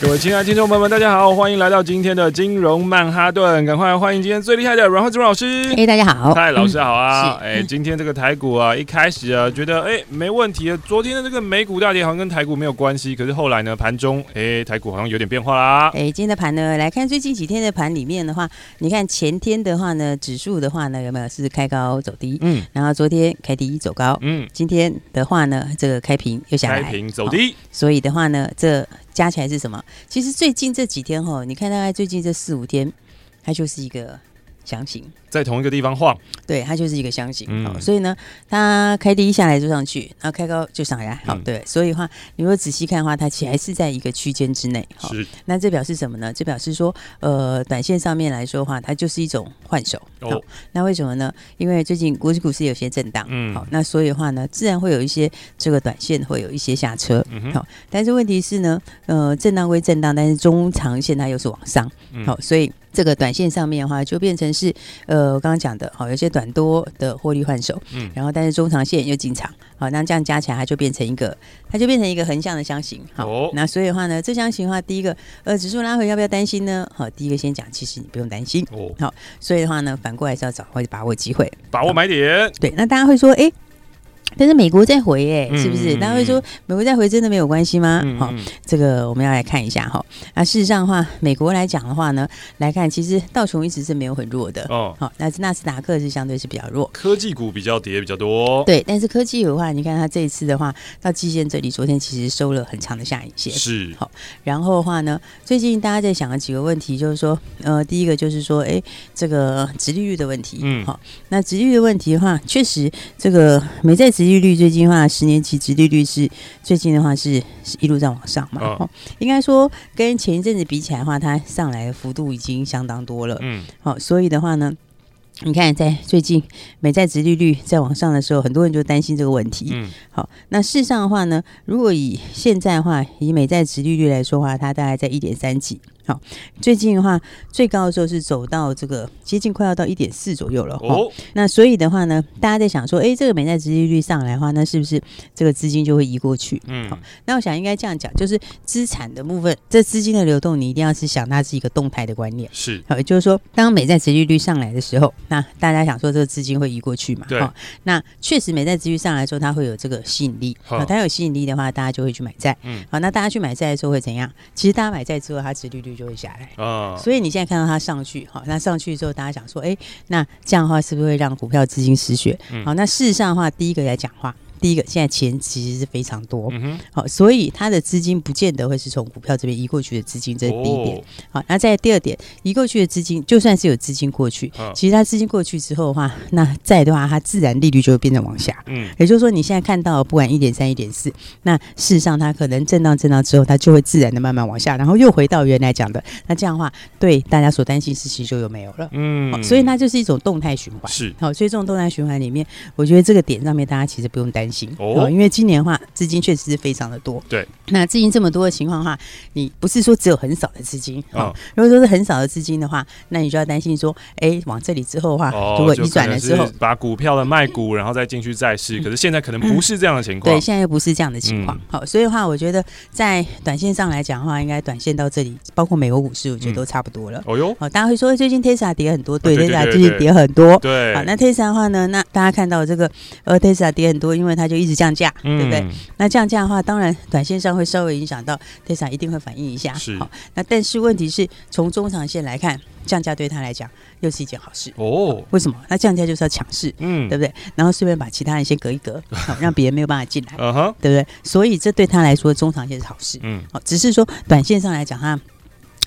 各位亲爱的听众朋友们，大家好，欢迎来到今天的金融曼哈顿。赶快欢迎今天最厉害的阮慧珠老师。哎，大家好，嗨，老师好啊。哎、嗯，今天这个台股啊，一开始啊，觉得哎没问题啊。昨天的这个美股大跌好像跟台股没有关系，可是后来呢，盘中哎台股好像有点变化啦。哎，今天的盘呢，来看最近几天的盘里面的话，你看前天的话呢，指数的话呢，有没有是开高走低？嗯，然后昨天开低走高，嗯，今天的话呢，这个开平又下来，开平走低，所以的话呢，这。加起来是什么？其实最近这几天哈，你看大概最近这四五天，它就是一个详情。在同一个地方晃，对，它就是一个箱型，好、嗯，所以呢，它开低下来就上去，然后开高就上来，好，嗯、对，所以的话，你如果仔细看的话，它其实还是在一个区间之内，好，那这表示什么呢？这表示说，呃，短线上面来说的话，它就是一种换手，哦，那为什么呢？因为最近国际股市有些震荡，嗯，好，那所以的话呢，自然会有一些这个短线会有一些下车，嗯，好，但是问题是呢，呃，震荡归震荡，但是中长线它又是往上，好、嗯，所以这个短线上面的话，就变成是，呃。呃，我刚刚讲的，好，有些短多的获利换手，嗯，然后但是中长线又进场，好，那这样加起来，它就变成一个，它就变成一个横向的箱型，好，哦、那所以的话呢，这箱型的话，第一个，呃，指数拉回要不要担心呢？好，第一个先讲，其实你不用担心，哦，好，所以的话呢，反过来是要找或者把握机会，把握买点，对，那大家会说，哎。但是美国在回哎、欸，是不是？大家会说美国再回真的没有关系吗？好、嗯，这个我们要来看一下哈。那事实上的话，美国来讲的话呢，来看其实道琼一直是没有很弱的哦。好，那纳斯达克是相对是比较弱，科技股比较跌比较多。对，但是科技股的话，你看它这一次的话，到季线这里，昨天其实收了很长的下影线。是好，然后的话呢，最近大家在想的几个问题，就是说，呃，第一个就是说，哎，这个殖利率的问题。嗯，好，那殖利率的问题的话，确实这个美债殖利率最近的话，十年期殖利率是最近的话是是一路在往上嘛？哦，应该说跟前一阵子比起来的话，它上来的幅度已经相当多了。嗯，好，所以的话呢，你看在最近美债殖利率在往上的时候，很多人就担心这个问题。嗯，好，那事实上的话呢，如果以现在的话，以美债殖利率来说的话，它大概在一点三几。好，最近的话，最高的时候是走到这个接近快要到一点四左右了。哦，那所以的话呢，大家在想说，哎，这个美债殖利率上来的话，那是不是这个资金就会移过去？嗯，好，那我想应该这样讲，就是资产的部分，这资金的流动，你一定要是想它是一个动态的观念。是，好，也就是说，当美债殖利率上来的时候，那大家想说这个资金会移过去嘛？对。那确实美债殖利率上来之后，它会有这个吸引力。好，它有吸引力的话，大家就会去买债。嗯，好，那大家去买债的时候会怎样？其实大家买债之后，它殖利率就会下来啊，所以你现在看到它上去，好，那上去之后，大家想说，哎，那这样的话是不是会让股票资金失血？好，那事实上的话，第一个来讲话。第一个，现在钱其实是非常多，嗯、好，所以它的资金不见得会是从股票这边移过去的资金，这是第一点。哦、好，那在第二点，移过去的资金，就算是有资金过去，哦、其实它资金过去之后的话，那再的话，它自然利率就会变成往下。嗯，也就是说，你现在看到不管一点三、一点四，那事实上它可能震荡、震荡之后，它就会自然的慢慢往下，然后又回到原来讲的。那这样的话，对大家所担心事情就又没有了。嗯，所以它就是一种动态循环。是，好，所以这种动态循环里面，我觉得这个点上面大家其实不用担心。行哦，因为今年的话，资金确实是非常的多。对，那资金这么多的情况的话，你不是说只有很少的资金啊？哦、如果说是很少的资金的话，那你就要担心说，哎、欸，往这里之后的话，哦、如果移转了之后，把股票的卖股，然后再进去债市。嗯、可是现在可能不是这样的情况。对，现在又不是这样的情况。嗯、好，所以的话，我觉得在短线上来讲的话，应该短线到这里，包括美国股市，我觉得都差不多了。哦哟，好，大家会说最近 Tesla 跌很多，对，Tesla 最近跌很多。对，好，那 Tesla 的话呢，那大家看到这个呃 Tesla 跌很多，因为它就一直降价。嗯对不对？那降价的话，当然短线上会稍微影响到 Tesla，一定会反应一下。是好，那但是问题是从中长线来看，降价对他来讲又是一件好事哦。为什么？那降价就是要抢势，嗯，对不对？然后顺便把其他人先隔一隔，好，让别人没有办法进来，对不对？所以这对他来说中长线是好事，嗯，好，只是说短线上来讲，他。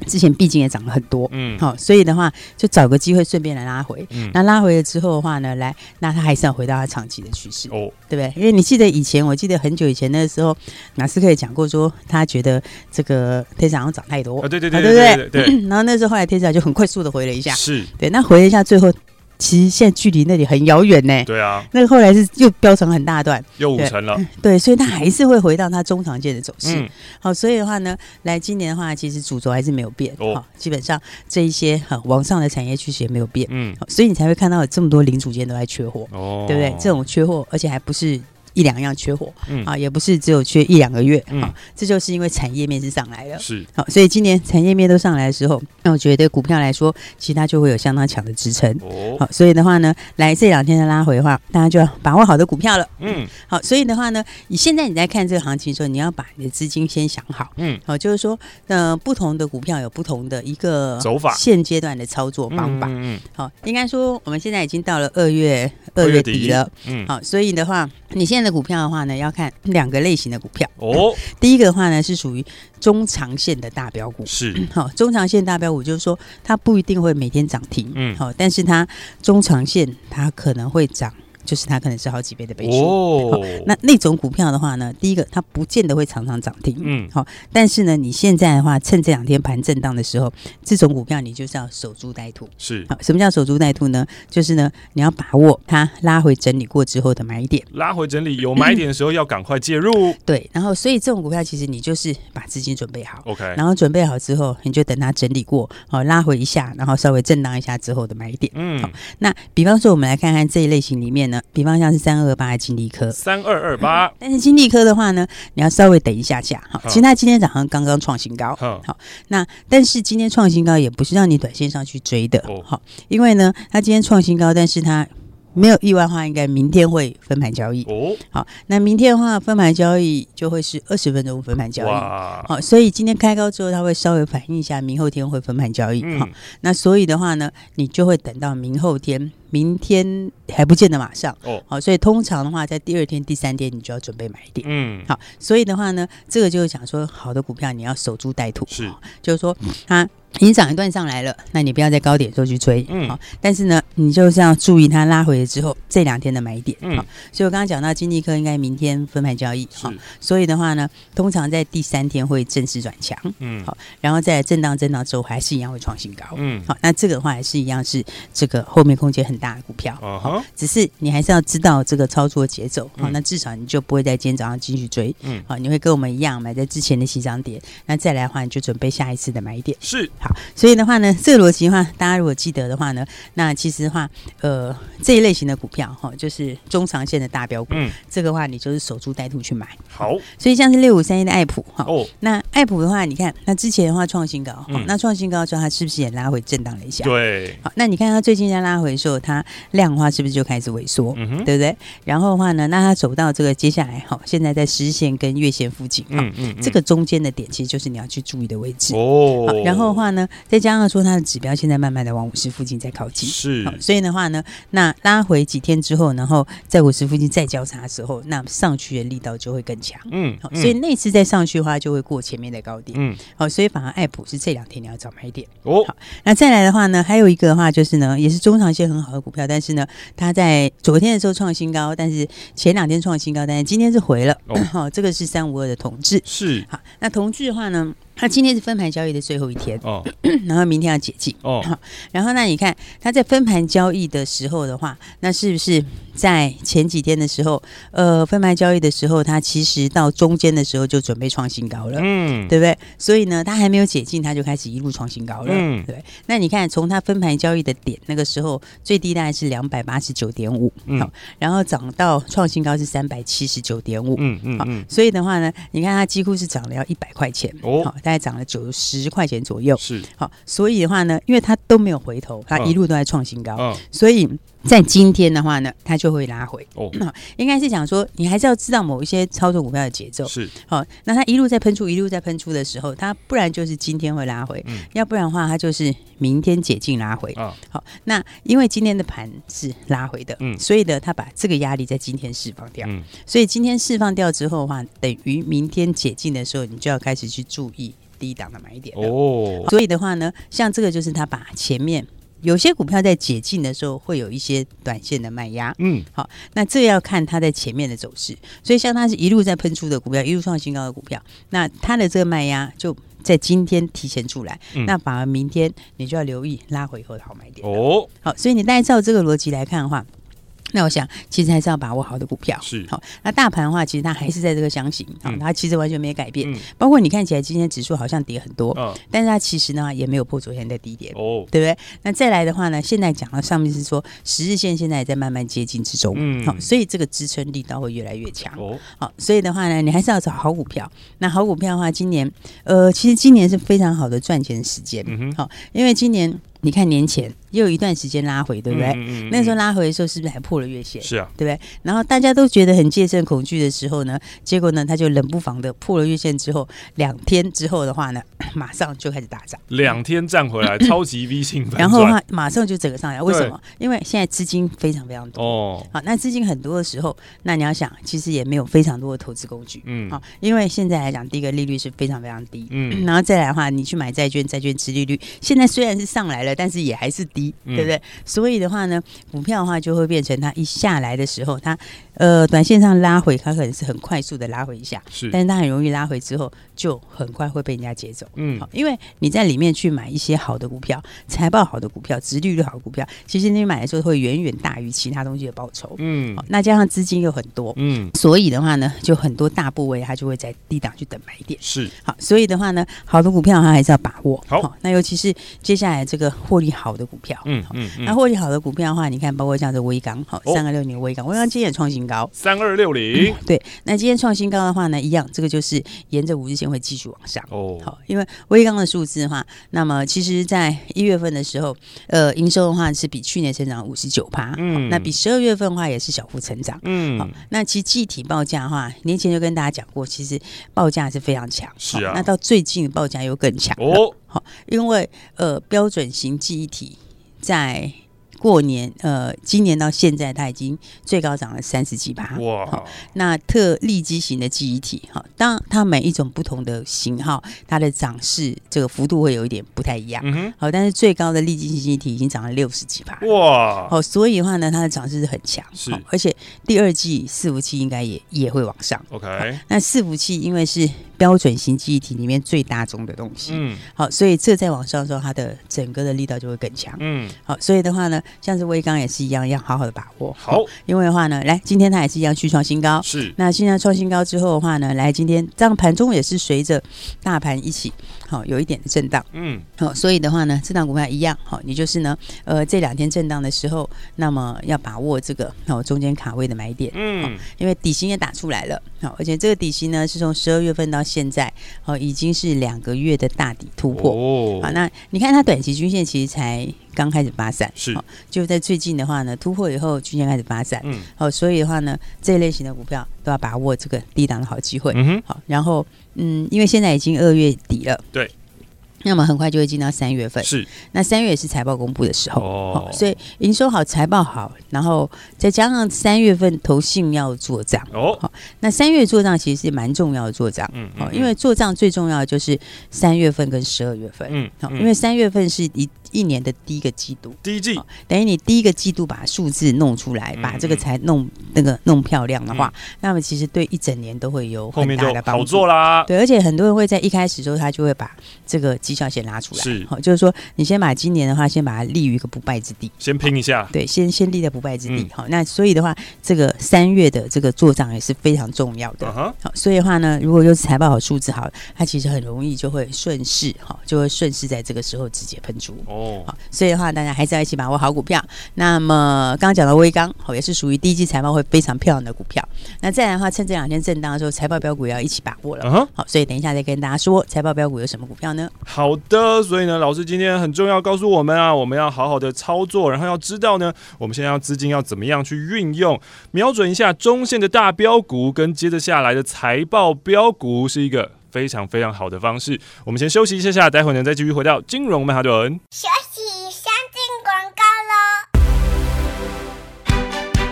之前毕竟也涨了很多，嗯，好，所以的话就找个机会顺便来拉回，嗯，那拉回了之后的话呢，来，那它还是要回到它长期的趋势，哦，对不对？因为你记得以前，我记得很久以前那个时候，马斯克也讲过说，他觉得这个 Tesla 好像涨太多，啊，对对对，对对？对对，然后那时候后来 Tesla 就很快速的回了一下，是。对，那回了一下最后。其实现在距离那里很遥远呢。对啊，那个后来是又飙成很大段，又五成了。对，所以它还是会回到它中长线的走势。嗯、好，所以的话呢，来今年的话，其实主轴还是没有变。哦，好，基本上这一些很往上的产业趋势也没有变。嗯，所以你才会看到有这么多零组件都在缺货。哦，对不对？这种缺货，而且还不是。一两样缺货，嗯。啊，也不是只有缺一两个月，嗯，这就是因为产业面是上来了，是。好，所以今年产业面都上来的时候，那我觉得股票来说，其他就会有相当强的支撑，哦，好，所以的话呢，来这两天的拉回的话，大家就要把握好的股票了，嗯，好，所以的话呢，你现在你在看这个行情的时候，你要把你的资金先想好，嗯，好，就是说，呃，不同的股票有不同的一个走法，现阶段的操作方法，嗯，好，应该说我们现在已经到了二月二月底了，嗯，好，所以的话。你现在的股票的话呢，要看两个类型的股票哦。第一个的话呢，是属于中长线的大标股，是好、嗯、中长线大标股，就是说它不一定会每天涨停，嗯，好，但是它中长线它可能会涨。就是它可能是好几倍的倍数。哦，那那种股票的话呢，第一个它不见得会常常涨停，嗯，好，但是呢，你现在的话，趁这两天盘震荡的时候，这种股票你就是要守株待兔，是。好，什么叫守株待兔呢？就是呢，你要把握它拉回整理过之后的买点，拉回整理有买点的时候要赶快介入，对，然后所以这种股票其实你就是把资金准备好，OK，然后准备好之后，你就等它整理过，好，拉回一下，然后稍微震荡一下之后的买点，嗯，好，那比方说我们来看看这一类型里面呢。比方像是三二二八的金利科，三二二八，但是金利科的话呢，你要稍微等一下下哈。其实它今天早上刚刚创新高，好，那但是今天创新高也不是让你短线上去追的，好，因为呢，它今天创新高，但是它。没有意外的话，应该明天会分盘交易。哦，好，那明天的话，分盘交易就会是二十分钟分盘交易。好，所以今天开高之后，它会稍微反映一下，明后天会分盘交易。好，那所以的话呢，你就会等到明后天，明天还不见得马上。哦，好，所以通常的话，在第二天、第三天，你就要准备买一点。嗯，好，所以的话呢，这个就是讲说，好的股票你要守株待兔。是，就是说它。已经涨一段上来了，那你不要在高点的时候去追，嗯，好。但是呢，你就是要注意它拉回了之后这两天的买点，嗯，好。所以我刚刚讲到金利科应该明天分盘交易，好。所以的话呢，通常在第三天会正式转强，嗯，好。然后在震荡震荡之后，还是一样会创新高，嗯，好。那这个的话还是一样是这个后面空间很大的股票，好。只是你还是要知道这个操作节奏，好。那至少你就不会在今天早上继续追，嗯，好。你会跟我们一样买在之前的起涨点，那再来的话你就准备下一次的买点，是。好，所以的话呢，这个逻辑的话，大家如果记得的话呢，那其实的话，呃，这一类型的股票哈，就是中长线的大标股，嗯，这个的话你就是守株待兔去买。好，所以像是六五三一的爱普哈，哦，那爱普的话，你看那之前的话创新高，嗯，那创新高之后，它是不是也拉回震荡了一下？对，好，那你看它最近在拉回的时候，它量的话是不是就开始萎缩？对不对？然后的话呢，那它走到这个接下来哈，现在在十线跟月线附近，嗯嗯，这个中间的点其实就是你要去注意的位置哦。然后的话呢。再加上说，它的指标现在慢慢的往五十附近在靠近，是，所以的话呢，那拉回几天之后，然后在五十附近再交叉的时候，那上去的力道就会更强，嗯，好，所以那次再上去的话，就会过前面的高点，嗯，好，所以反而爱普是这两天你要找买点，哦，好，那再来的话呢，还有一个的话就是呢，也是中长线很好的股票，但是呢，它在昨天的时候创新高，但是前两天创新高，但是今天是回了，好，这个是三五二的同志，是，好，那同志的话呢？它今天是分盘交易的最后一天哦，然后明天要解禁哦。好，然后那你看它在分盘交易的时候的话，那是不是在前几天的时候，呃，分盘交易的时候，它其实到中间的时候就准备创新高了，嗯，对不对？所以呢，它还没有解禁，它就开始一路创新高了，嗯，对。那你看从它分盘交易的点那个时候最低大概是两百八十九点五，好，然后涨到创新高是三百七十九点五，嗯嗯，好，所以的话呢，你看它几乎是涨了要一百块钱哦，好。大概涨了九十块钱左右，是好，所以的话呢，因为它都没有回头，它一路都在创新高，嗯、所以在今天的话呢，它就会拉回。哦，应该是讲说，你还是要知道某一些操作股票的节奏。是好，那它一路在喷出，一路在喷出的时候，它不然就是今天会拉回，嗯、要不然的话，它就是明天解禁拉回。啊、好，那因为今天的盘是拉回的，嗯，所以呢，它把这个压力在今天释放掉，嗯，所以今天释放掉之后的话，等于明天解禁的时候，你就要开始去注意。低档的买点哦。所以的话呢，像这个就是他把前面有些股票在解禁的时候会有一些短线的卖压，嗯，好，那这要看它在前面的走势。所以像它是一路在喷出的股票，一路创新高的股票，那它的这个卖压就在今天提前出来，嗯、那反而明天你就要留意拉回以后的好买点哦。好，所以你大概照这个逻辑来看的话。那我想，其实还是要把握好的股票。是好，那大盘的话，其实它还是在这个箱型啊，它其实完全没改变。嗯、包括你看起来今天指数好像跌很多，嗯、但是它其实呢也没有破昨天的低点哦，对不对？那再来的话呢，现在讲到上面是说十日线现在也在慢慢接近之中，嗯，好，所以这个支撑力道会越来越强哦。好，所以的话呢，你还是要找好股票。那好股票的话，今年呃，其实今年是非常好的赚钱时间，嗯哼，好，因为今年。你看年前又有一段时间拉回，对不对？嗯嗯嗯、那时候拉回的时候，是不是还破了月线？是啊，对不对？然后大家都觉得很戒慎恐惧的时候呢，结果呢，它就冷不防的破了月线之后，两天之后的话呢，马上就开始大涨。两天站回来，超级 V 型，然后的话马上就整个上来。为什么？因为现在资金非常非常多哦。好，那资金很多的时候，那你要想，其实也没有非常多的投资工具。嗯，好，因为现在来讲，第一个利率是非常非常低。嗯，然后再来的话，你去买债券，债券持利率现在虽然是上来了。但是也还是低，对不对？嗯、所以的话呢，股票的话就会变成它一下来的时候，它呃短线上拉回，它可能是很快速的拉回一下，是，但是它很容易拉回之后，就很快会被人家接走。嗯，好，因为你在里面去买一些好的股票，财报好的股票，值利率好的股票，其实你买的时候会远远大于其他东西的报酬。嗯，好，那加上资金又很多，嗯，所以的话呢，就很多大部位它就会在低档去等买点。是，好，所以的话呢，好的股票它还是要把握。好，好，那尤其是接下来这个获利好的股票，嗯嗯，那获利好的股票的话，你看，包括像这威刚，好，三二六零威刚，威刚今天也创新高，三二六零，对，那今天创新高的话呢，一样，这个就是沿着五日线会继续往上，哦，好，因为微刚的数字的话，那么其实在一月份的时候，呃，营收的话是比去年成长五十九趴，嗯，那比十二月份的话也是小幅成长，嗯，好，那其实具体报价的话，年前就跟大家讲过，其实报价是非常强，是啊，那到最近报价又更强哦。好，因为呃，标准型记忆体在。过年，呃，今年到现在，它已经最高涨了三十几趴。哇！好，那特立基型的记忆体，哈，当它每一种不同的型号，它的涨势这个幅度会有一点不太一样。嗯哼。好，但是最高的立基型记忆体已经涨了六十几趴。哇！好，所以的话呢，它的涨势是很强。是。而且第二季伺服器应该也也会往上。OK。那伺服器因为是标准型记忆体里面最大宗的东西。嗯。好，所以这在往上的时候，它的整个的力道就会更强。嗯。好，所以的话呢。像是威刚也是一样，要好好的把握。好，因为的话呢，来今天它也是一样去创新高。是，那现在创新高之后的话呢，来今天这样盘中也是随着大盘一起，好有一点的震荡。嗯，好，所以的话呢，这档股票一样，好，你就是呢，呃，这两天震荡的时候，那么要把握这个，好中间卡位的买点。嗯，因为底薪也打出来了，好，而且这个底薪呢是从十二月份到现在，好已经是两个月的大底突破。哦，好，那你看它短期均线其实才。刚开始发散是，就在最近的话呢，突破以后均线开始发散，嗯，好，所以的话呢，这一类型的股票都要把握这个低档的好机会，嗯哼，好，然后嗯，因为现在已经二月底了，对。那么很快就会进到三月份，是。那三月也是财报公布的时候，哦，所以营收好，财报好，然后再加上三月份投信要做账，哦，好，那三月做账其实是蛮重要的做账，嗯，好，因为做账最重要的就是三月份跟十二月份，嗯，好，因为三月份是一一年的第一个季度，第一季，等于你第一个季度把数字弄出来，把这个财弄那个弄漂亮的话，那么其实对一整年都会有很大的帮助，好做啦，对，而且很多人会在一开始的时候他就会把这个。绩效先拿出来，是。好，就是说你先把今年的话，先把它立于一个不败之地，先拼一下，对，先先立在不败之地，好，那所以的话，这个三月的这个做账也是非常重要的，好，所以的话呢，如果又是财报好、数字好，它其实很容易就会顺势，哈，就会顺势在这个时候直接喷出，哦，好，所以的话，大家还是要一起把握好股票。那么刚刚讲到威刚，好，也是属于第一季财报会非常漂亮的股票。那再来的话，趁这两天震荡的时候，财报标股也要一起把握了，好，所以等一下再跟大家说财报标股有什么股票呢？好的，所以呢，老师今天很重要，告诉我们啊，我们要好好的操作，然后要知道呢，我们现在要资金要怎么样去运用，瞄准一下中线的大标股，跟接着下来的财报标股是一个非常非常好的方式。我们先休息一下下，待会呢再继续回到金融曼哈顿。休息，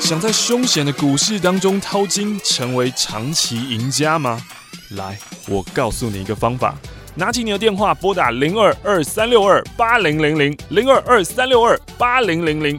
想在凶险的股市当中淘金，成为长期赢家吗？来，我告诉你一个方法。拿起你的电话，拨打零二二三六二八零零零零二二三六二八零零零。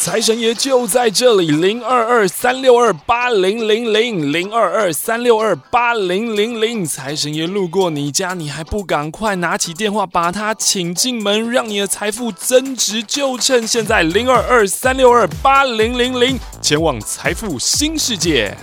财神爷就在这里，零二二三六二八零零零零二二三六二八零零零。财神爷路过你家，你还不赶快拿起电话把他请进门，让你的财富增值，就趁现在，零二二三六二八零零零，前往财富新世界。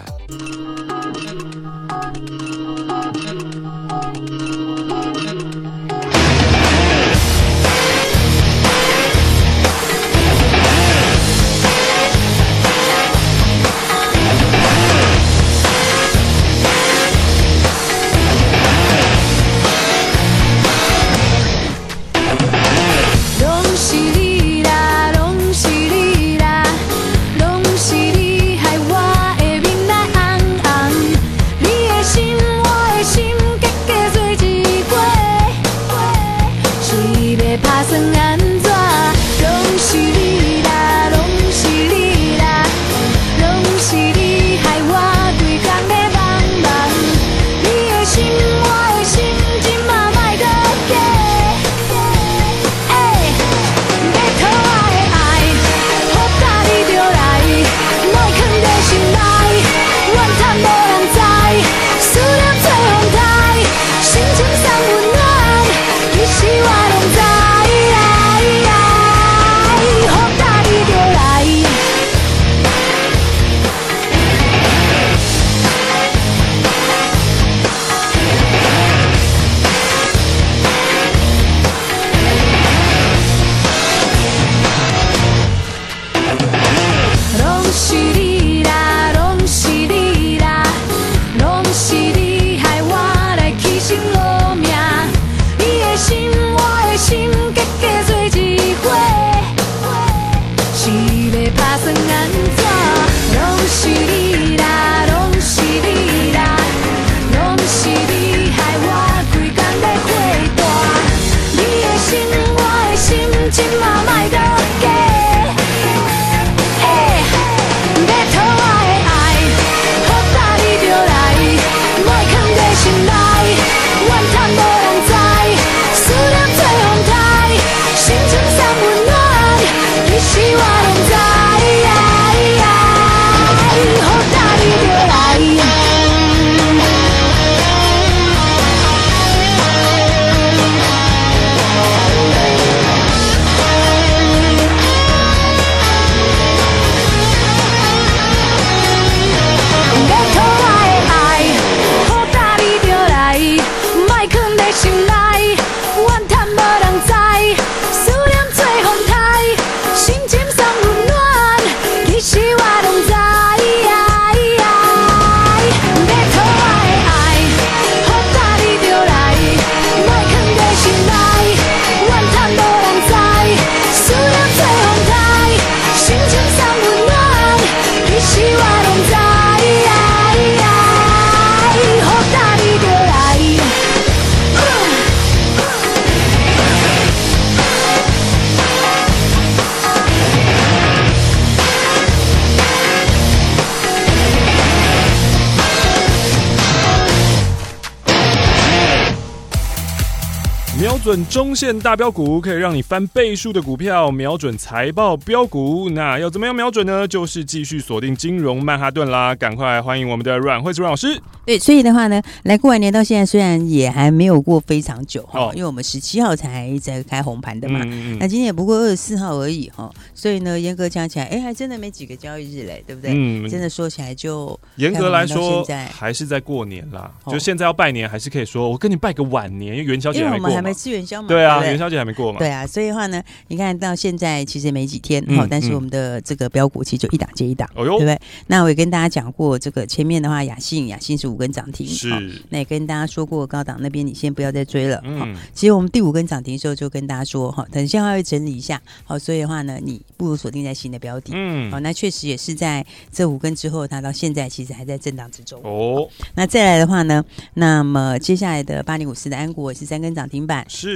准中线大标股，可以让你翻倍数的股票；瞄准财报标股，那要怎么样瞄准呢？就是继续锁定金融曼哈顿啦！赶快欢迎我们的阮慧慈阮老师。对，所以的话呢，来过完年到现在，虽然也还没有过非常久哈，哦、因为我们十七号才在开红盘的嘛，嗯嗯嗯，那今天也不过二十四号而已哈，所以呢，严格讲起来，哎，还真的没几个交易日嘞，对不对？嗯，真的说起来就严格来说，还是在过年啦。哦、就现在要拜年，还是可以说我跟你拜个晚年，因为元宵节还没过。还没吃元宵嘛？对啊，元宵节还没过嘛？对啊，所以的话呢，你看到现在其实没几天哈，嗯、但是我们的这个标股其实就一档接一档，哦、呦对不对？那我也跟大家讲过，这个前面的话，雅信雅信是五根涨停，是。那也跟大家说过，高档那边你先不要再追了。嗯。其实我们第五根涨停的时候就跟大家说哈，等一下会整理一下，好，所以的话呢，你不如锁定在新的标的。嗯。好，那确实也是在这五根之后，它到现在其实还在震荡之中。哦。那再来的话呢，那么接下来的八零五四的安国也是三根涨停板。是，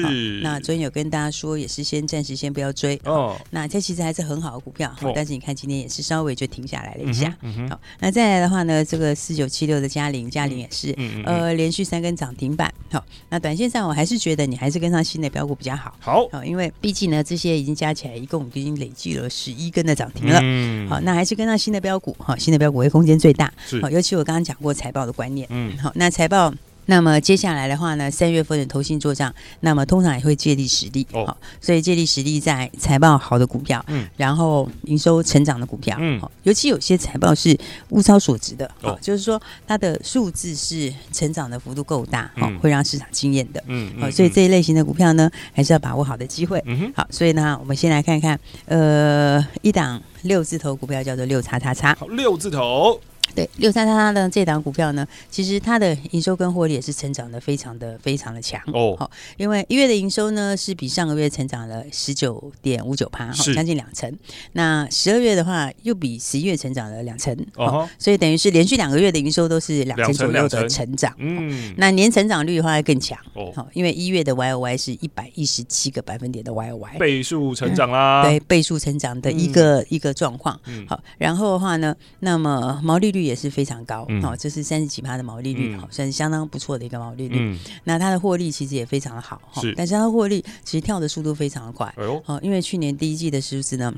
那昨天有跟大家说，也是先暂时先不要追哦。那这其实还是很好的股票，但是你看今天也是稍微就停下来了一下。嗯，好，那再来的话呢，这个四九七六的嘉陵，嘉陵也是呃连续三根涨停板。好，那短线上我还是觉得你还是跟上新的标股比较好。好，因为毕竟呢这些已经加起来一共已经累计了十一根的涨停了。嗯，好，那还是跟上新的标股，好，新的标股会空间最大。是，好，尤其我刚刚讲过财报的观念。嗯，好，那财报。那么接下来的话呢，三月份的投信做账，那么通常也会借力使力，哦，所以借力使力在财报好的股票，嗯，然后营收成长的股票，嗯，尤其有些财报是物超所值的，哦，就是说它的数字是成长的幅度够大，哦，会让市场惊艳的，嗯，好，所以这一类型的股票呢，还是要把握好的机会，嗯哼，好，所以呢，我们先来看看，呃，一档六字头股票叫做六叉叉叉，好，六字头。对，六三三三的这档股票呢，其实它的营收跟获利也是成长的非常的非常的强哦。好，因为一月的营收呢是比上个月成长了十九点五九趴，好，将近两成。那十二月的话又比十一月成长了两成，哦，所以等于是连续两个月的营收都是两成左右的成长。嗯，那年成长率的话会更强哦，好，因为一月的 Y O Y 是一百一十七个百分点的 Y O Y，倍数成长啦，对，倍数成长的一个一个状况。嗯，好，然后的话呢，那么毛利率。也是非常高，好、嗯，这是三十几趴的毛利率，好、嗯，算是相当不错的一个毛利率。嗯、那它的获利其实也非常的好，哈，但是它的获利其实跳的速度非常的快，哦、哎，因为去年第一季的数字呢。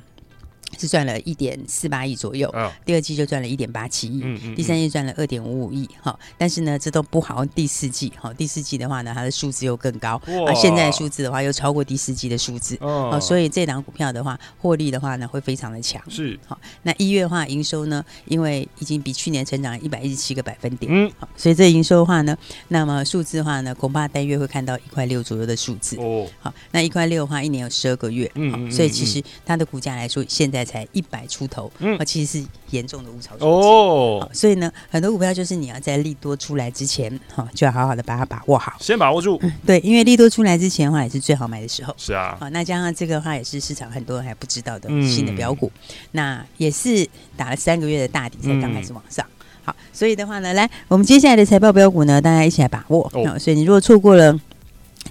是赚了一点四八亿左右，哦、第二季就赚了一点八七亿，嗯嗯、第三季赚了二点五五亿，哈，但是呢，这都不好。第四季，哈，第四季的话呢，它的数字又更高，哇。啊，现在的数字的话又超过第四季的数字，哦，所以这档股票的话，获利的话呢，会非常的强，是，好，那一月的话，营收呢，因为已经比去年成长一百一十七个百分点，嗯，好，所以这营收的话呢，那么数字的话呢，恐怕单月会看到一块六左右的数字，哦，好，那一块六的话，一年有十二个月，嗯，所以其实它的股价来说，现在才一百出头，嗯，其实是严重的物超所值哦。所以呢，很多股票就是你要在利多出来之前，哈，就要好好的把它把握好，先把握住。对，因为利多出来之前的话，也是最好买的时候。是啊，好，那加上这个的话，也是市场很多人还不知道的新的标股，那也是打了三个月的大底才刚开始往上。好，所以的话呢，来，我们接下来的财报标股呢，大家一起来把握。哦，所以你如果错过了。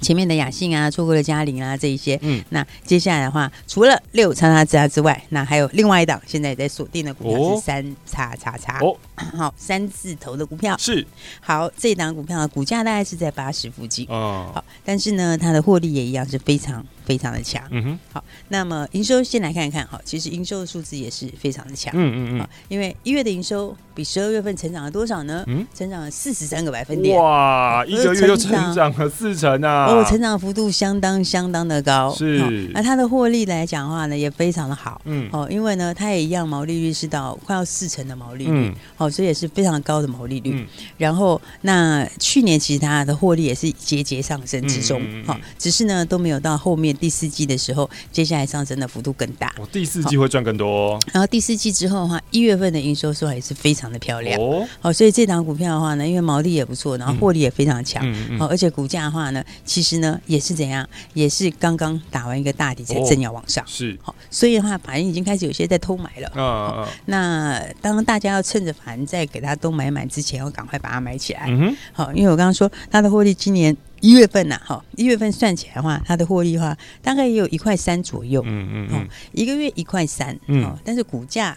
前面的雅信啊，错过了嘉玲啊，这一些，嗯，那接下来的话，除了六叉叉叉之外，那还有另外一档，现在也在锁定的股票是三叉叉叉，哦，好，三字头的股票。是。好，这档股票的股价大概是在八十附近，哦，好，但是呢，它的获利也一样是非常。非常的强，嗯哼，好，那么营收先来看一看，哈，其实营收的数字也是非常的强，嗯嗯嗯，因为一月的营收比十二月份成长了多少呢？嗯，成长了四十三个百分点，哇，一个月就成长了四成啊，哦，成长幅度相当相当的高，是，那它的获利来讲的话呢，也非常的好，嗯，哦，因为呢，它也一样毛利率是到快要四成的毛利率，好，所以也是非常高的毛利率，然后那去年其实它的获利也是节节上升之中，好，只是呢都没有到后面。第四季的时候，接下来上升的幅度更大。哦，第四季会赚更多哦。然后第四季之后的话，一月份的营收数也是非常的漂亮哦。好，所以这档股票的话呢，因为毛利也不错，然后获利也非常强。嗯而且股价的话呢，其实呢也是怎样，也是刚刚打完一个大底才正要往上。是。好，所以的话，法人已经开始有些在偷买了。啊啊。那当大家要趁着法人在给他都买满之前，要赶快把它买起来。嗯哼。好，因为我刚刚说它的获利今年。一月份呐，哈，一月份算起来的话，它的获利的话，大概也有一块三左右，嗯嗯，嗯。一个月一块三，嗯，但是股价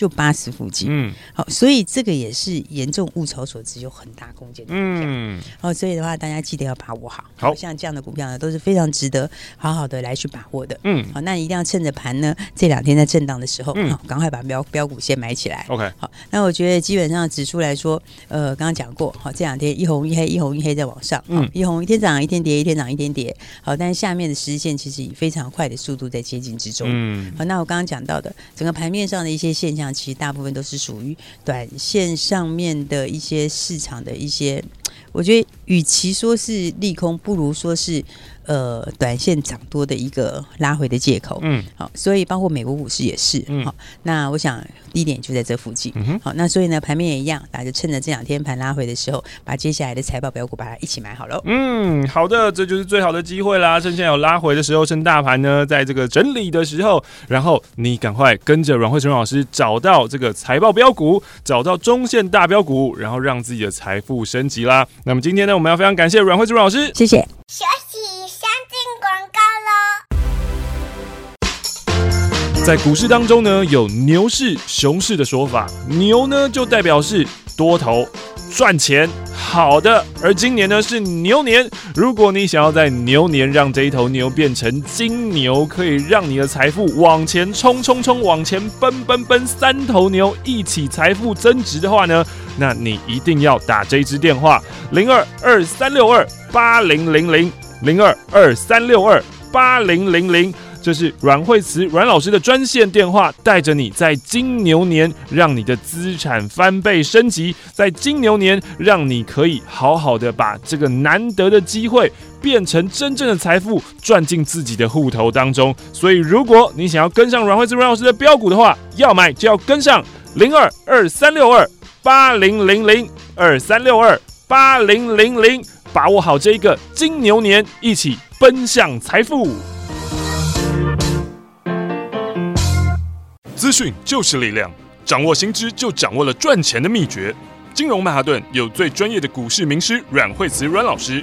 就八十附近。嗯，好，所以这个也是严重物超所值，有很大空间的股票。嗯，好，所以的话，大家记得要把握好。好，像这样的股票呢，都是非常值得好好的来去把握的。嗯，好，那一定要趁着盘呢这两天在震荡的时候，嗯，赶快把标标股先买起来。OK，好，那我觉得基本上指数来说，呃，刚刚讲过，好，这两天一红一黑，一红一黑在往上，嗯，一红一天涨一天跌，一天涨一天跌。好，但是下面的十日线其实以非常快的速度在接近之中。嗯，好，那我刚刚讲到的整个盘面上的一些现象，其实大部分都是属于短线上面的一些市场的一些，我觉得与其说是利空，不如说是。呃，短线涨多的一个拉回的借口，嗯，好，所以包括美国股市也是，嗯，好，那我想低点就在这附近，嗯，好，那所以呢，盘面也一样，大家就趁着这两天盘拉回的时候，把接下来的财报标股把它一起买好了，嗯，好的，这就是最好的机会啦，趁现在有拉回的时候，趁大盘呢在这个整理的时候，然后你赶快跟着阮慧成老师找到这个财报标股，找到中线大标股，然后让自己的财富升级啦。那么今天呢，我们要非常感谢阮慧慈老师，谢谢。在股市当中呢，有牛市、熊市的说法。牛呢，就代表是多头赚钱好的，而今年呢是牛年。如果你想要在牛年让这一头牛变成金牛，可以让你的财富往前冲冲冲，往前奔奔奔，三头牛一起财富增值的话呢，那你一定要打这支电话零二二三六二八零零零零二二三六二八零零零，这是阮慧慈阮老师的专线电话，带着你在金牛年让你的资产翻倍升级，在金牛年让你可以好好的把这个难得的机会变成真正的财富赚进自己的户头当中。所以，如果你想要跟上阮慧慈阮老师的标股的话，要买就要跟上零二二三六二八零零零二三六二八零零零。把握好这一个金牛年，一起奔向财富。资讯就是力量，掌握新知就掌握了赚钱的秘诀。金融曼哈顿有最专业的股市名师阮慧慈阮老师，